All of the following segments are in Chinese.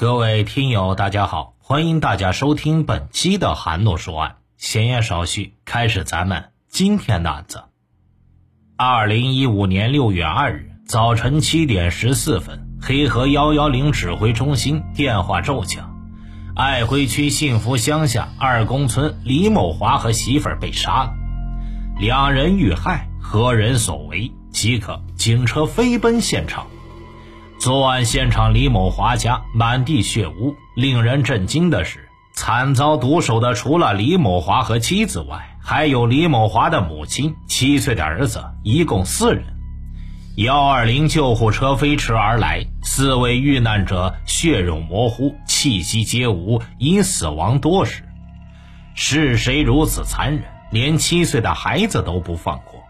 各位听友，大家好，欢迎大家收听本期的韩诺说案。闲言少叙，开始咱们今天的案子。二零一五年六月二日早晨七点十四分，黑河幺幺零指挥中心电话骤响：爱辉区幸福乡下二公村李某华和媳妇儿被杀了，两人遇害，何人所为？即刻警车飞奔现场。作案现场李某华家满地血污，令人震惊的是。惨遭毒手的除了李某华和妻子外，还有李某华的母亲、七岁的儿子，一共四人。幺二零救护车飞驰而来，四位遇难者血肉模糊，气息皆无，已死亡多时。是谁如此残忍，连七岁的孩子都不放过？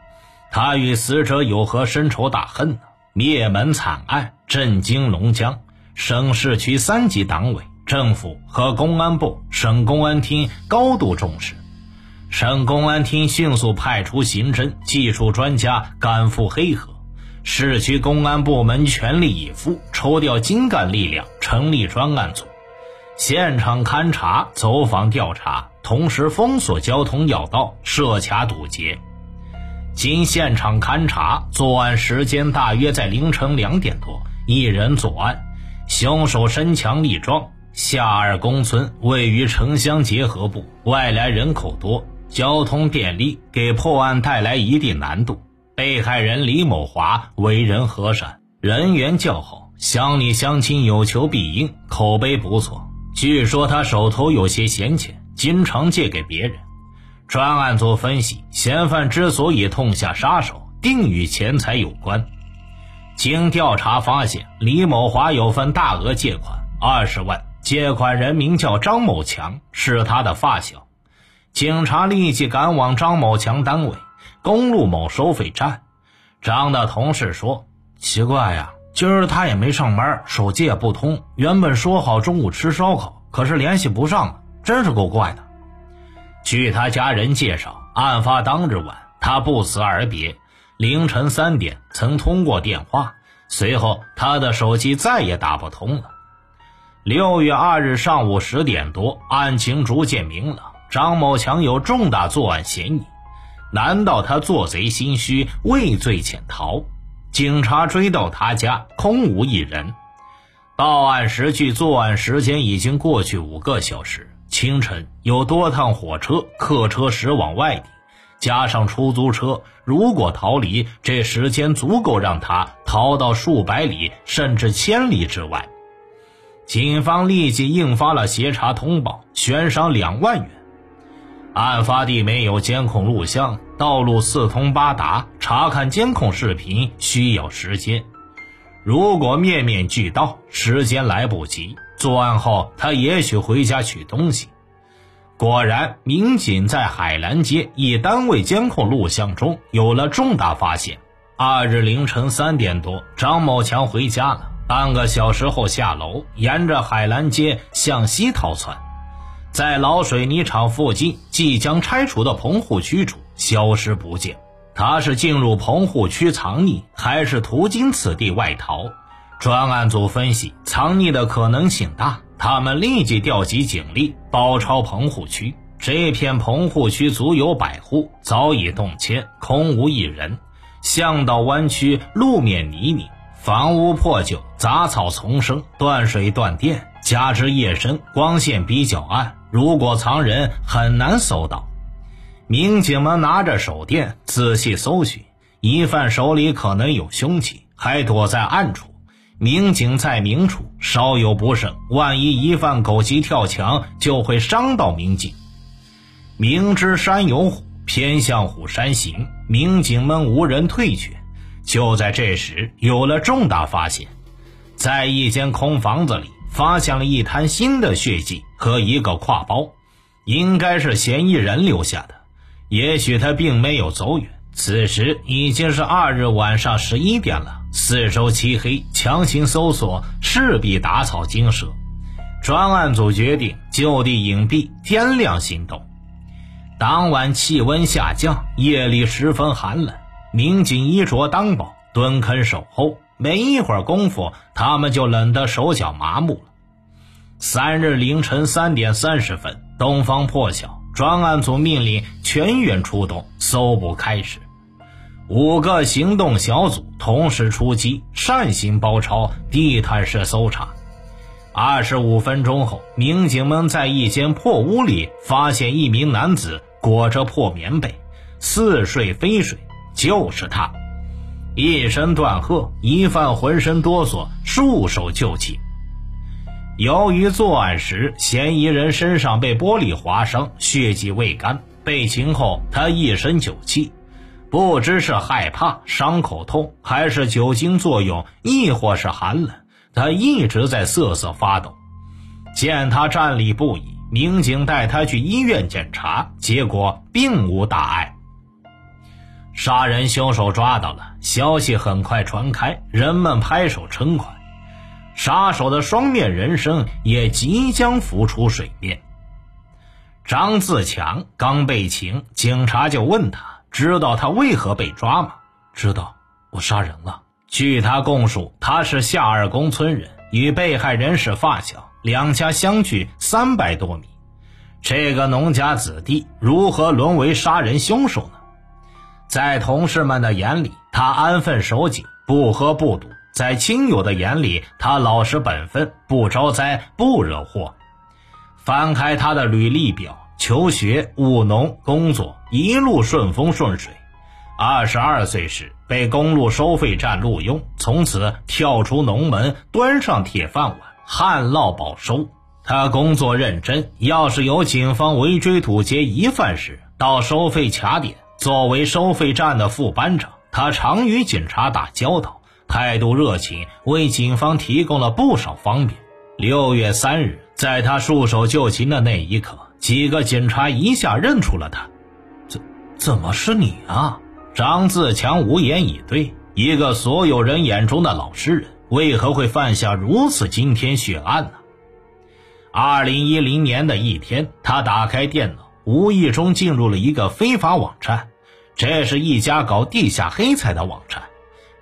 他与死者有何深仇大恨呢？灭门惨案震惊龙江，省市区三级党委。政府和公安部、省公安厅高度重视，省公安厅迅速派出刑侦技术专家赶赴黑河，市区公安部门全力以赴，抽调精干力量，成立专案组，现场勘查、走访调查，同时封锁交通要道，设卡堵截。经现场勘查，作案时间大约在凌晨两点多，一人作案，凶手身强力壮。下二公村位于城乡结合部，外来人口多，交通便利，给破案带来一定难度。被害人李某华为人和善，人缘较好，乡里乡亲有求必应，口碑不错。据说他手头有些闲钱，经常借给别人。专案组分析，嫌犯之所以痛下杀手，定与钱财有关。经调查发现，李某华有份大额借款，二十万。借款人名叫张某强，是他的发小。警察立即赶往张某强单位公路某收费站。张的同事说：“奇怪呀，今儿他也没上班，手机也不通。原本说好中午吃烧烤，可是联系不上了，真是够怪的。”据他家人介绍，案发当日晚，他不辞而别，凌晨三点曾通过电话，随后他的手机再也打不通了。六月二日上午十点多，案情逐渐明朗。张某强有重大作案嫌疑，难道他做贼心虚，畏罪潜逃？警察追到他家，空无一人。报案时距作案时间已经过去五个小时。清晨有多趟火车、客车驶往外地，加上出租车，如果逃离，这时间足够让他逃到数百里甚至千里之外。警方立即印发了协查通报，悬赏两万元。案发地没有监控录像，道路四通八达，查看监控视频需要时间。如果面面俱到，时间来不及。作案后，他也许回家取东西。果然，民警在海兰街一单位监控录像中有了重大发现。二日凌晨三点多，张某强回家了。半个小时后下楼，沿着海兰街向西逃窜，在老水泥厂附近即将拆除的棚户区处消失不见。他是进入棚户区藏匿，还是途经此地外逃？专案组分析，藏匿的可能性大。他们立即调集警力，包抄棚户区。这片棚户区足有百户，早已动迁，空无一人。巷道弯曲，路面泥泞。房屋破旧，杂草丛生，断水断电，加之夜深，光线比较暗，如果藏人很难搜到。民警们拿着手电仔细搜寻，疑犯手里可能有凶器，还躲在暗处。民警在明处，稍有不慎，万一疑犯狗急跳墙，就会伤到民警。明知山有虎，偏向虎山行，民警们无人退却。就在这时，有了重大发现，在一间空房子里发现了一滩新的血迹和一个挎包，应该是嫌疑人留下的。也许他并没有走远。此时已经是二日晚上十一点了，四周漆黑，强行搜索势必打草惊蛇。专案组决定就地隐蔽，天亮行动。当晚气温下降，夜里十分寒冷。民警衣着单薄，蹲坑守候。没一会儿功夫，他们就冷得手脚麻木了。三日凌晨三点三十分，东方破晓，专案组命令全员出动，搜捕开始。五个行动小组同时出击，扇形包抄，地毯式搜查。二十五分钟后，民警们在一间破屋里发现一名男子裹着破棉被，似睡非睡，就是他。一声断喝，疑犯浑身哆嗦，束手就擒。由于作案时嫌疑人身上被玻璃划伤，血迹未干，被擒后他一身酒气，不知是害怕、伤口痛，还是酒精作用，亦或是寒冷。他一直在瑟瑟发抖，见他站立不已，民警带他去医院检查，结果并无大碍。杀人凶手抓到了，消息很快传开，人们拍手称快，杀手的双面人生也即将浮出水面。张自强刚被擒，警察就问他：“知道他为何被抓吗？”“知道，我杀人了。”据他供述，他是夏二公村人，与被害人是发小，两家相距三百多米。这个农家子弟如何沦为杀人凶手呢？在同事们的眼里，他安分守己，不喝不赌；在亲友的眼里，他老实本分，不招灾，不惹祸。翻开他的履历表，求学、务农、工作，一路顺风顺水。二十二岁时被公路收费站录用，从此跳出农门，端上铁饭碗，旱涝保收。他工作认真，要是有警方围追堵截疑犯时，到收费卡点，作为收费站的副班长，他常与警察打交道，态度热情，为警方提供了不少方便。六月三日，在他束手就擒的那一刻，几个警察一下认出了他，怎怎么是你啊？张自强无言以对。一个所有人眼中的老实人，为何会犯下如此惊天血案呢？二零一零年的一天，他打开电脑，无意中进入了一个非法网站。这是一家搞地下黑彩的网站，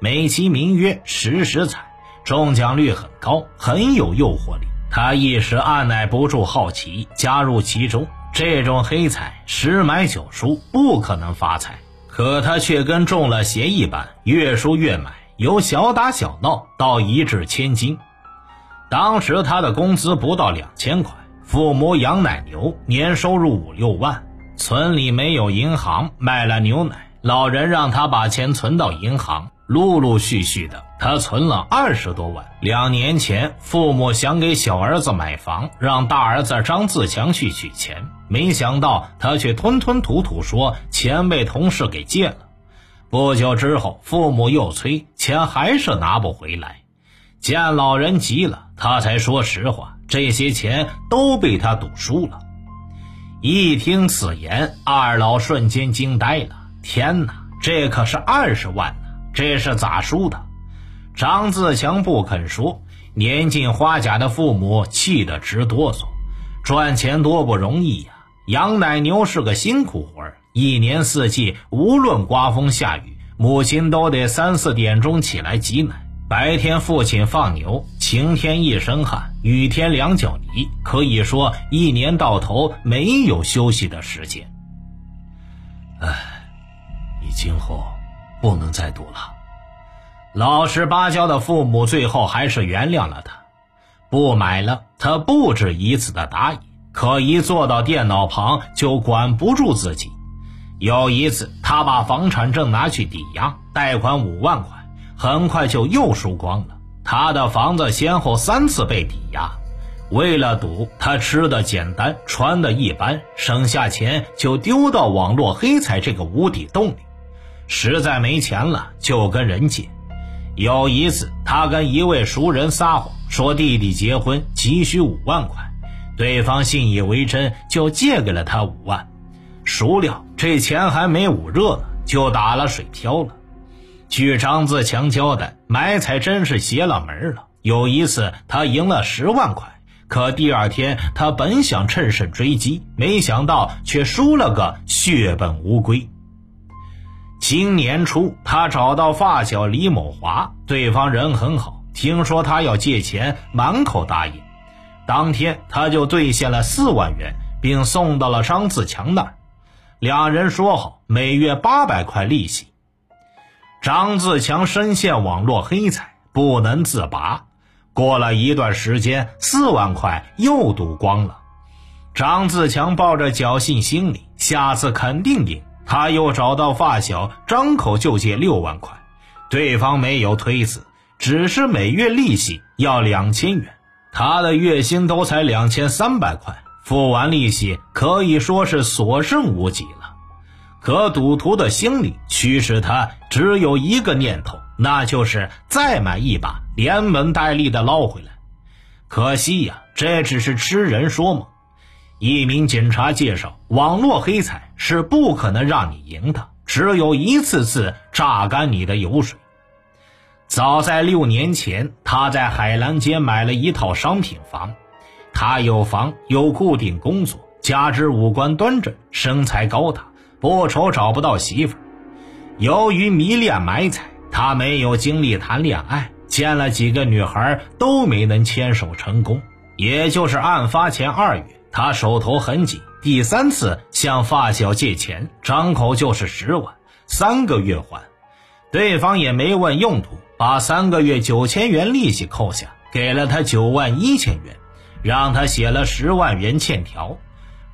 美其名曰“实时彩”，中奖率很高，很有诱惑力。他一时按耐不住好奇，加入其中。这种黑彩十买九输，不可能发财。可他却跟中了邪一般，越输越买，由小打小闹到一掷千金。当时他的工资不到两千块，父母养奶牛，年收入五六万，村里没有银行，卖了牛奶，老人让他把钱存到银行。陆陆续续的，他存了二十多万。两年前，父母想给小儿子买房，让大儿子张自强去取钱，没想到他却吞吞吐吐说钱被同事给借了。不久之后，父母又催，钱还是拿不回来。见老人急了，他才说实话，这些钱都被他赌输了。一听此言，二老瞬间惊呆了。天哪，这可是二十万！这是咋输的？张自强不肯说。年近花甲的父母气得直哆嗦。赚钱多不容易呀，养奶牛是个辛苦活儿，一年四季，无论刮风下雨，母亲都得三四点钟起来挤奶。白天父亲放牛，晴天一身汗，雨天两脚泥，可以说一年到头没有休息的时间。唉，你今后。不能再赌了。老实巴交的父母最后还是原谅了他，不买了。他不止一次的答应，可一坐到电脑旁就管不住自己。有一次，他把房产证拿去抵押，贷款五万块，很快就又输光了。他的房子先后三次被抵押。为了赌，他吃的简单，穿的一般，省下钱就丢到网络黑彩这个无底洞里。实在没钱了，就跟人借。有一次，他跟一位熟人撒谎，说弟弟结婚急需五万块，对方信以为真，就借给了他五万。孰料这钱还没捂热呢，就打了水漂了。据张自强交代，买彩真是邪了门了。有一次，他赢了十万块，可第二天他本想趁胜追击，没想到却输了个血本无归。今年初，他找到发小李某华，对方人很好，听说他要借钱，满口答应。当天他就兑现了四万元，并送到了张自强那儿。两人说好每月八百块利息。张自强深陷网络黑财，不能自拔。过了一段时间，四万块又赌光了。张自强抱着侥幸心理，下次肯定赢。他又找到发小，张口就借六万块，对方没有推辞，只是每月利息要两千元。他的月薪都才两千三百块，付完利息可以说是所剩无几了。可赌徒的心理驱使他只有一个念头，那就是再买一把，连本带利的捞回来。可惜呀，这只是痴人说梦。一名警察介绍，网络黑彩是不可能让你赢的，只有一次次榨干你的油水。早在六年前，他在海南街买了一套商品房。他有房，有固定工作，加之五官端正，身材高大，不愁找不到媳妇。由于迷恋买彩，他没有精力谈恋爱，见了几个女孩都没能牵手成功。也就是案发前二月。他手头很紧，第三次向发小借钱，张口就是十万，三个月还。对方也没问用途，把三个月九千元利息扣下，给了他九万一千元，让他写了十万元欠条。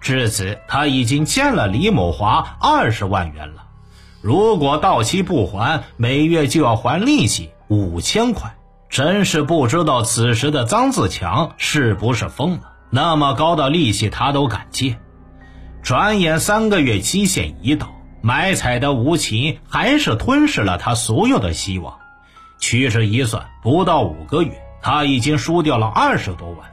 至此，他已经欠了李某华二十万元了。如果到期不还，每月就要还利息五千块。真是不知道此时的张自强是不是疯了。那么高的利息他都敢借，转眼三个月期限一到，买彩的无情还是吞噬了他所有的希望。屈指一算，不到五个月，他已经输掉了二十多万。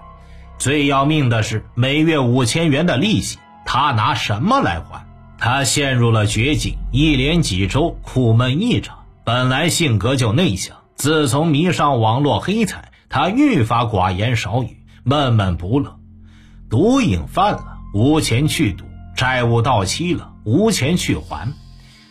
最要命的是，每月五千元的利息，他拿什么来还？他陷入了绝境，一连几周苦闷异常。本来性格就内向，自从迷上网络黑彩，他愈发寡言少语，闷闷不乐。毒瘾犯了，无钱去赌；债务到期了，无钱去还。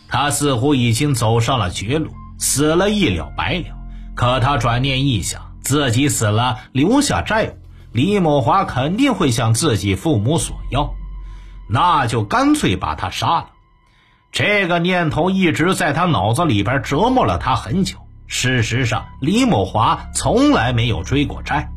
他似乎已经走上了绝路，死了一了百了。可他转念一想，自己死了留下债务，李某华肯定会向自己父母索要，那就干脆把他杀了。这个念头一直在他脑子里边折磨了他很久。事实上，李某华从来没有追过债。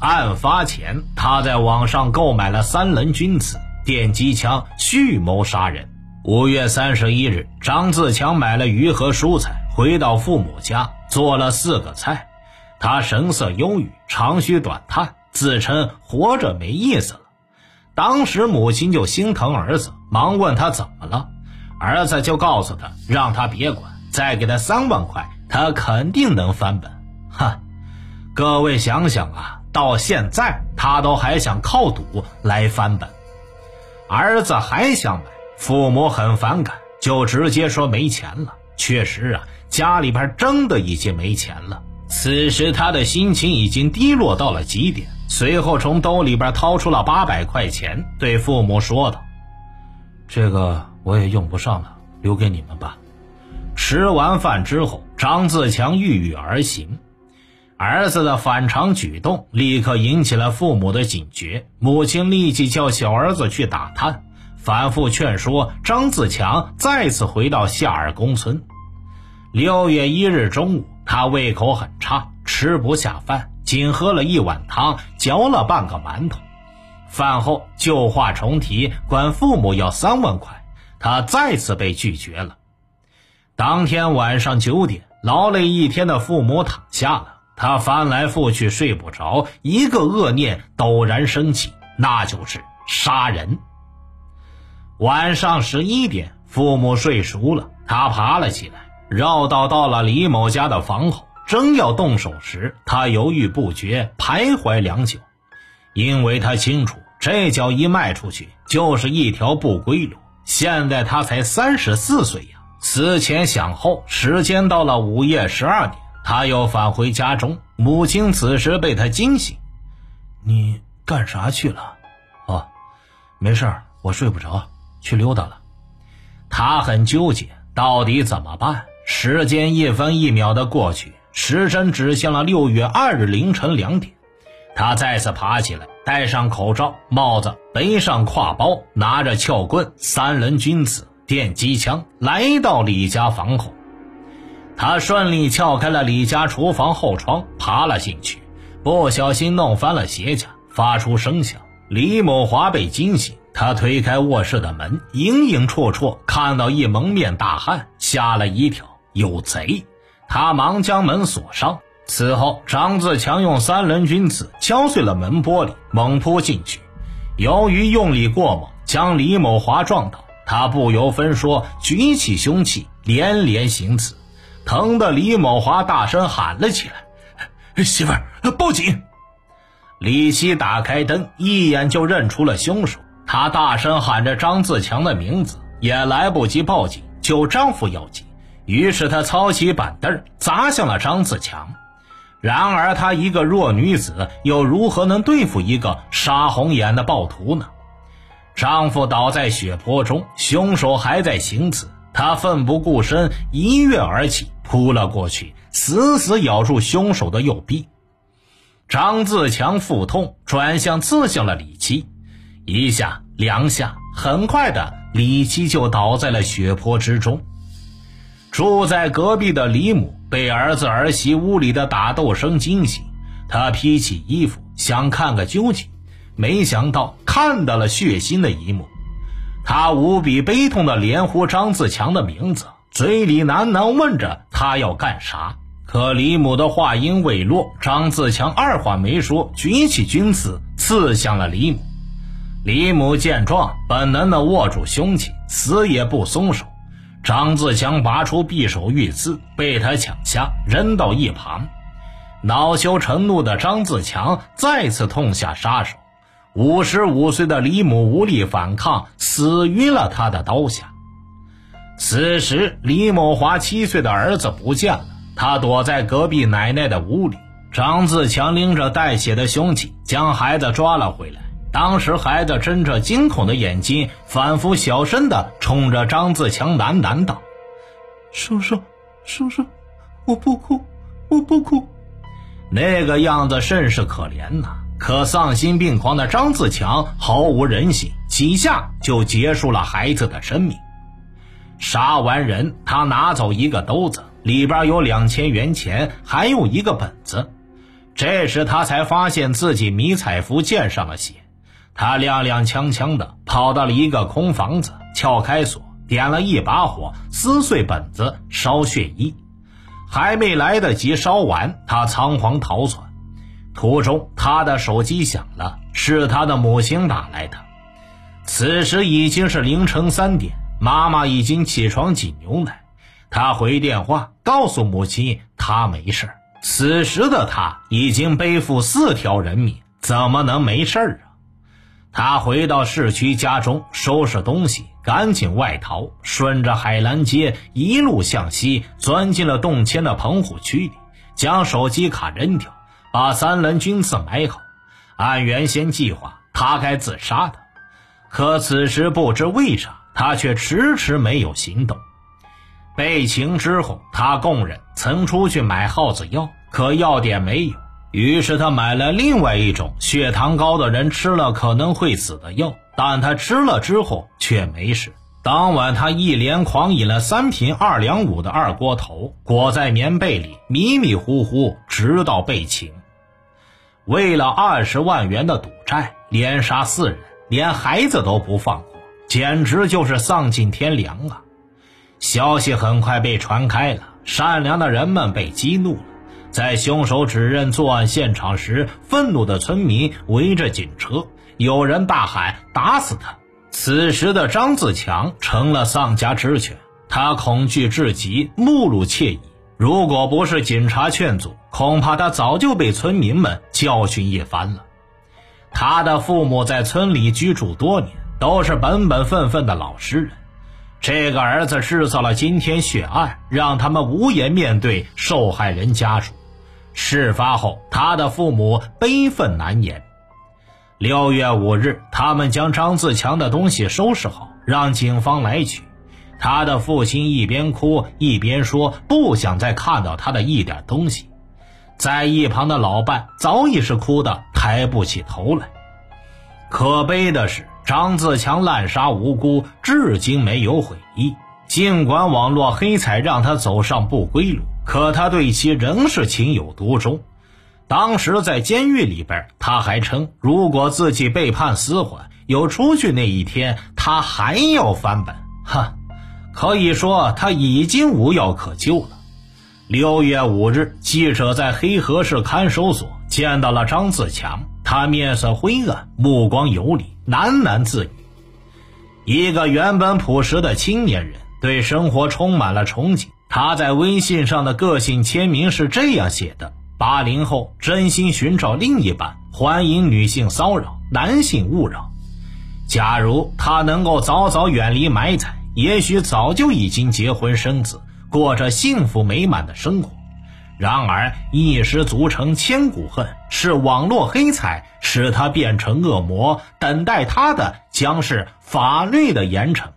案发前，他在网上购买了三棱君子电击枪，蓄谋杀人。五月三十一日，张自强买了鱼和蔬菜，回到父母家做了四个菜。他神色忧郁，长吁短叹，自称活着没意思了。当时母亲就心疼儿子，忙问他怎么了。儿子就告诉他，让他别管，再给他三万块，他肯定能翻本。哈，各位想想啊。到现在，他都还想靠赌来翻本。儿子还想买，父母很反感，就直接说没钱了。确实啊，家里边真的已经没钱了。此时他的心情已经低落到了极点。随后从兜里边掏出了八百块钱，对父母说道：“这个我也用不上了，留给你们吧。”吃完饭之后，张自强郁郁而行。儿子的反常举动立刻引起了父母的警觉，母亲立即叫小儿子去打探，反复劝说张自强再次回到夏尔公村。六月一日中午，他胃口很差，吃不下饭，仅喝了一碗汤，嚼了半个馒头。饭后旧话重提，管父母要三万块，他再次被拒绝了。当天晚上九点，劳累一天的父母躺下了。他翻来覆去睡不着，一个恶念陡然升起，那就是杀人。晚上十一点，父母睡熟了，他爬了起来，绕道到了李某家的房后，正要动手时，他犹豫不决，徘徊良久，因为他清楚，这脚一迈出去就是一条不归路。现在他才三十四岁呀，思前想后，时间到了午夜十二点。他又返回家中，母亲此时被他惊醒：“你干啥去了？”“哦，没事，我睡不着，去溜达了。”他很纠结，到底怎么办？时间一分一秒的过去，时针指向了六月二日凌晨两点。他再次爬起来，戴上口罩、帽子，背上挎包，拿着撬棍、三棱君子、电击枪，来到李家房后。他顺利撬开了李家厨房后窗，爬了进去，不小心弄翻了鞋架，发出声响。李某华被惊醒，他推开卧室的门，影影绰绰看到一蒙面大汉，吓了一跳，有贼！他忙将门锁上。此后，张自强用三轮君子敲碎了门玻璃，猛扑进去。由于用力过猛，将李某华撞倒。他不由分说，举起凶器，连连行刺，疼得李某华大声喊了起来：“媳妇儿，报警！”李希打开灯，一眼就认出了凶手。他大声喊着张自强的名字，也来不及报警，救丈夫要紧。于是他操起板凳，砸向了张自强。然而，她一个弱女子，又如何能对付一个杀红眼的暴徒呢？丈夫倒在血泊中，凶手还在行刺。她奋不顾身，一跃而起，扑了过去，死死咬住凶手的右臂。张自强腹痛，转向刺向了李七，一下两下，很快的，李七就倒在了血泊之中。住在隔壁的李母被儿子儿媳屋里的打斗声惊醒，她披起衣服想看个究竟，没想到看到了血腥的一幕。她无比悲痛的连呼张自强的名字，嘴里喃喃问着他要干啥。可李母的话音未落，张自强二话没说，举起军刺刺向了李母。李母见状，本能地握住凶器，死也不松手。张自强拔出匕首欲刺，被他抢下，扔到一旁。恼羞成怒的张自强再次痛下杀手。五十五岁的李母无力反抗，死于了他的刀下。此时，李某华七岁的儿子不见了，他躲在隔壁奶奶的屋里。张自强拎着带血的凶器，将孩子抓了回来。当时，孩子睁着惊恐的眼睛，反复小声的冲着张自强喃喃道：“叔叔，叔叔，我不哭，我不哭。”那个样子甚是可怜呐。可丧心病狂的张自强毫无人性，几下就结束了孩子的生命。杀完人，他拿走一个兜子，里边有两千元钱，还有一个本子。这时他才发现自己迷彩服溅上了血。他踉踉跄跄地跑到了一个空房子，撬开锁，点了一把火，撕碎本子，烧血衣。还没来得及烧完，他仓皇逃窜。途中，他的手机响了，是他的母亲打来的。此时已经是凌晨三点，妈妈已经起床挤牛奶。他回电话告诉母亲，他没事此时的他已经背负四条人命，怎么能没事啊？他回到市区家中，收拾东西，赶紧外逃，顺着海兰街一路向西，钻进了动迁的棚户区里，将手机卡扔掉，把三棱军刺埋好。按原先计划，他该自杀的，可此时不知为啥，他却迟迟没有行动。被擒之后，他供认曾出去买耗子药，可药店没有。于是他买了另外一种血糖高的人吃了可能会死的药，但他吃了之后却没事。当晚他一连狂饮了三瓶二两五的二锅头，裹在棉被里迷迷糊糊，直到被擒。为了二十万元的赌债，连杀四人，连孩子都不放过，简直就是丧尽天良啊！消息很快被传开了，善良的人们被激怒了。在凶手指认作案现场时，愤怒的村民围着警车，有人大喊“打死他”。此时的张自强成了丧家之犬，他恐惧至极，目露怯意。如果不是警察劝阻，恐怕他早就被村民们教训一番了。他的父母在村里居住多年，都是本本分分的老实人。这个儿子制造了惊天血案，让他们无颜面对受害人家属。事发后，他的父母悲愤难言。六月五日，他们将张自强的东西收拾好，让警方来取。他的父亲一边哭一边说：“不想再看到他的一点东西。”在一旁的老伴早已是哭得抬不起头来。可悲的是，张自强滥杀无辜，至今没有悔意。尽管网络黑彩让他走上不归路，可他对其仍是情有独钟。当时在监狱里边，他还称，如果自己被判死缓，有出去那一天，他还要翻本。哈，可以说他已经无药可救了。六月五日，记者在黑河市看守所见到了张自强。他面色灰暗，目光游离，喃喃自语。一个原本朴实的青年人，对生活充满了憧憬。他在微信上的个性签名是这样写的：“八零后真心寻找另一半，欢迎女性骚扰，男性勿扰。”假如他能够早早远离埋汰，也许早就已经结婚生子，过着幸福美满的生活。然而，一失足成千古恨，是网络黑彩使他变成恶魔，等待他的将是法律的严惩。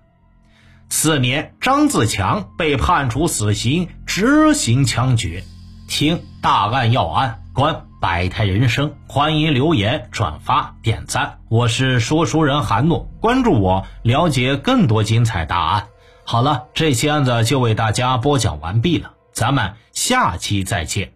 次年，张自强被判处死刑，执行枪决。听大案要案，观百态人生，欢迎留言、转发、点赞。我是说书人韩诺，关注我，了解更多精彩大案。好了，这期案子就为大家播讲完毕了。咱们下期再见。